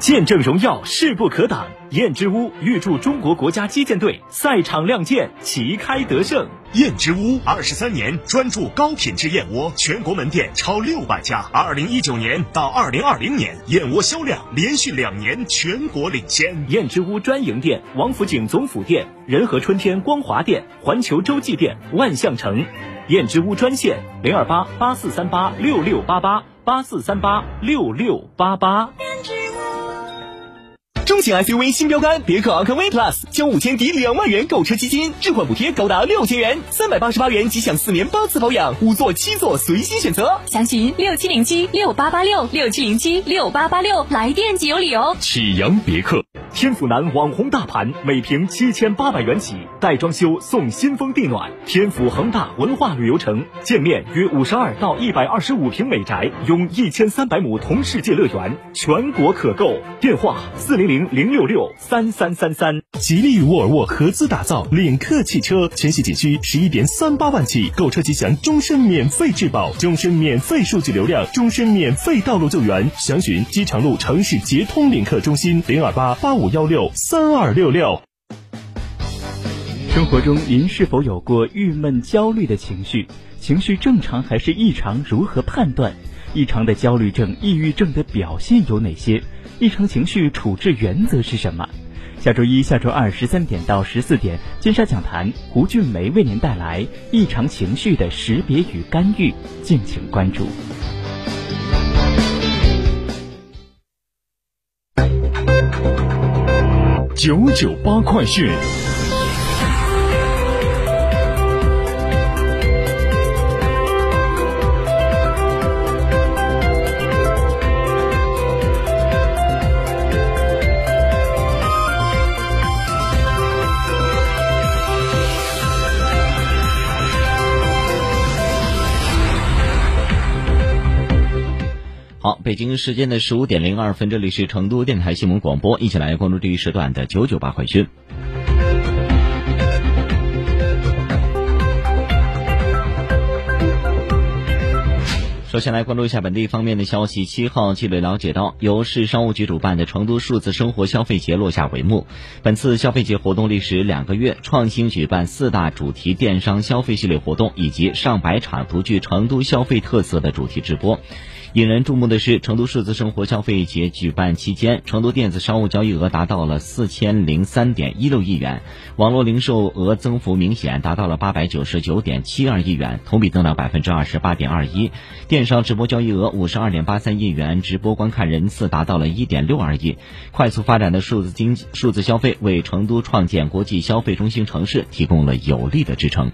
见证荣耀，势不可挡。燕之屋预祝中国国家击剑队赛场亮剑，旗开得胜。燕之屋二十三年专注高品质燕窝，全国门店超六百家。二零一九年到二零二零年，燕窝销量连续两年全国领先。燕之屋专营店：王府井总府店、仁和春天光华店、环球洲际店、万象城。燕之屋专线：零二八八四三八六六八八八四三八六六八八。中型 SUV 新标杆别克昂科威 Plus，交五千抵两万元购车基金，置换补贴高达六千元，三百八十八元即享四年八次保养，五座七座随心选择。详询六七零七六八八六六七零七六八八六，来电即有礼哦。启阳别克，天府南网红大盘，每平七千八百元起，带装修送新风地暖。天府恒大文化旅游城，建面约五十二到一百二十五平美宅，拥一千三百亩同世界乐园，全国可购。电话四零零。零六六三三三三，吉利与沃尔沃合资打造领克汽车，全系仅需十一点三八万起，购车即享终身免费质保、终身免费数据流量、终身免费道路救援。详询机场路城市捷通领克中心零二八八五五幺六三二六六。生活中，您是否有过郁闷、焦虑的情绪？情绪正常还是异常？如何判断？异常的焦虑症、抑郁症的表现有哪些？异常情绪处置原则是什么？下周一、下周二十三点到十四点，金沙讲坛，胡俊梅为您带来异常情绪的识别与干预，敬请关注。九九八快讯。好，北京时间的十五点零二分，这里是成都电台新闻广播，一起来关注这一时段的九九八快讯。首先来关注一下本地方面的消息。七号，记者了解到，由市商务局主办的成都数字生活消费节落下帷幕。本次消费节活动历时两个月，创新举办四大主题电商消费系列活动，以及上百场独具成都消费特色的主题直播。引人注目的是，成都数字生活消费节举办期间，成都电子商务交易额达到了四千零三点一六亿元，网络零售额增幅明显，达到了八百九十九点七二亿元，同比增长百分之二十八点二一。电商直播交易额五十二点八三亿元，直播观看人次达到了一点六二亿。快速发展的数字经济、数字消费，为成都创建国际消费中心城市提供了有力的支撑。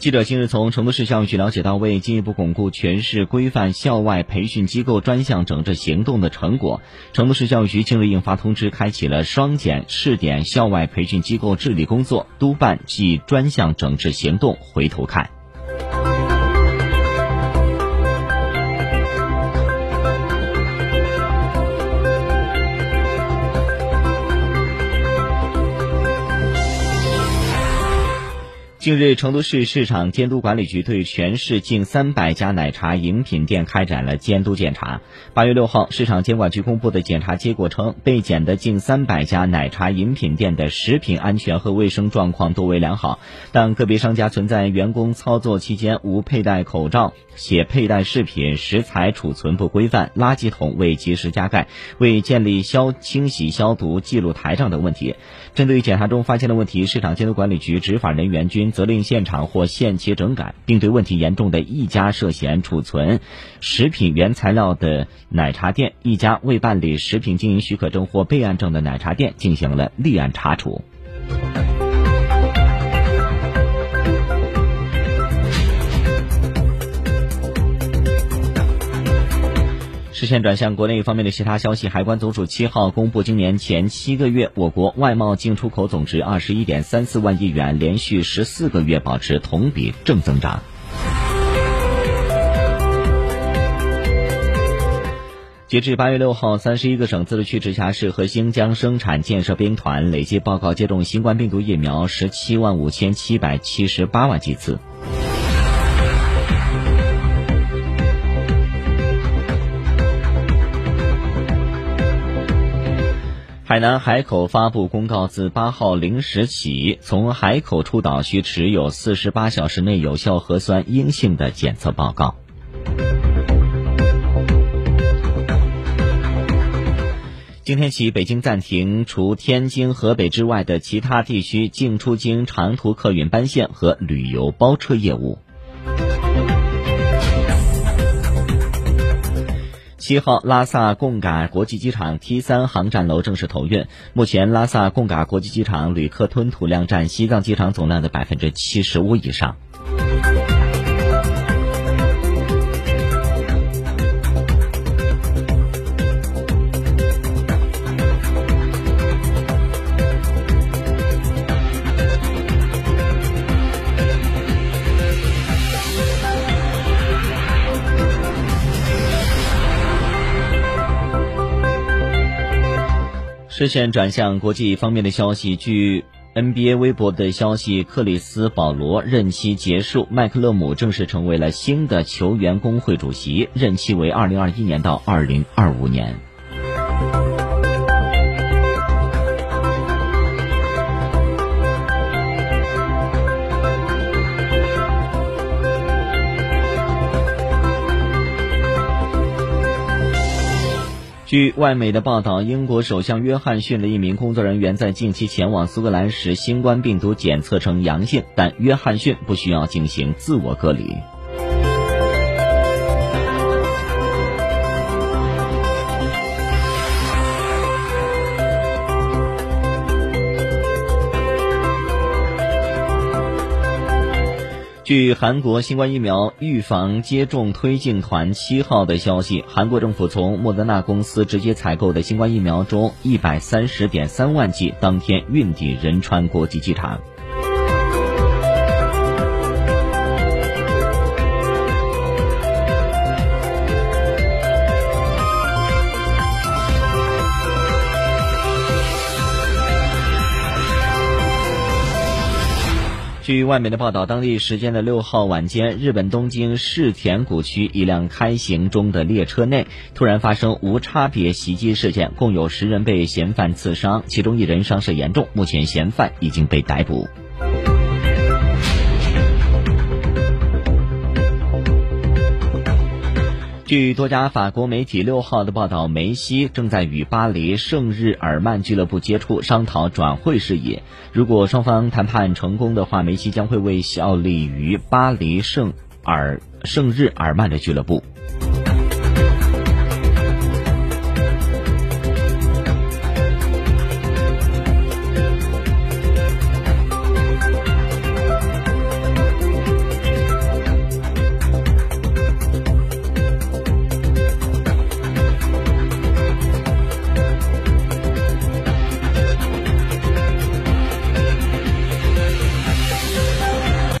记者近日从成都市教育局了解到，为进一步巩固全市规范校外培训机构专项整治行动的成果，成都市教育局近日印发通知，开启了双减试点校外培训机构治理工作督办暨专项整治行动。回头看。近日，成都市市场监督管理局对全市近三百家奶茶饮品店开展了监督检查。八月六号，市场监管局公布的检查结果称，被检的近三百家奶茶饮品店的食品安全和卫生状况都为良好，但个别商家存在员工操作期间无佩戴口罩、且佩戴饰品食材储存不规范、垃圾桶未及时加盖、未建立消清洗消毒记录台账等问题。针对检查中发现的问题，市场监督管理局执法人员均责令现场或限期整改，并对问题严重的一家涉嫌储存食品原材料的奶茶店、一家未办理食品经营许可证或备案证的奶茶店进行了立案查处。视线转向国内方面的其他消息，海关总署七号公布，今年前七个月，我国外贸进出口总值二十一点三四万亿元，连续十四个月保持同比正增长。截至八月六号，三十一个省、自治区、直辖市和新疆生产建设兵团累计报告接种新冠病毒疫苗十七万五千七百七十八万剂次。海南海口发布公告，自八号零时起，从海口出岛需持有四十八小时内有效核酸阴性的检测报告。今天起，北京暂停除天津、河北之外的其他地区进出京长途客运班线和旅游包车业务。七号，拉萨贡嘎国际机场 T 三航站楼正式投运。目前，拉萨贡嘎国际机场旅客吞吐量占西藏机场总量的百分之七十五以上。视线转向国际方面的消息，据 NBA 微博的消息，克里斯保罗任期结束，麦克勒姆正式成为了新的球员工会主席，任期为二零二一年到二零二五年。据外媒的报道，英国首相约翰逊的一名工作人员在近期前往苏格兰时，新冠病毒检测呈阳性，但约翰逊不需要进行自我隔离。据韩国新冠疫苗预防接种推进团七号的消息，韩国政府从莫德纳公司直接采购的新冠疫苗中，一百三十点三万剂当天运抵仁川国际机场。据外媒的报道，当地时间的六号晚间，日本东京世田谷区一辆开行中的列车内突然发生无差别袭击事件，共有十人被嫌犯刺伤，其中一人伤势严重，目前嫌犯已经被逮捕。据多家法国媒体六号的报道，梅西正在与巴黎圣日耳曼俱乐部接触，商讨转会事宜。如果双方谈判成功的话，梅西将会为效力于巴黎圣尔圣日耳曼的俱乐部。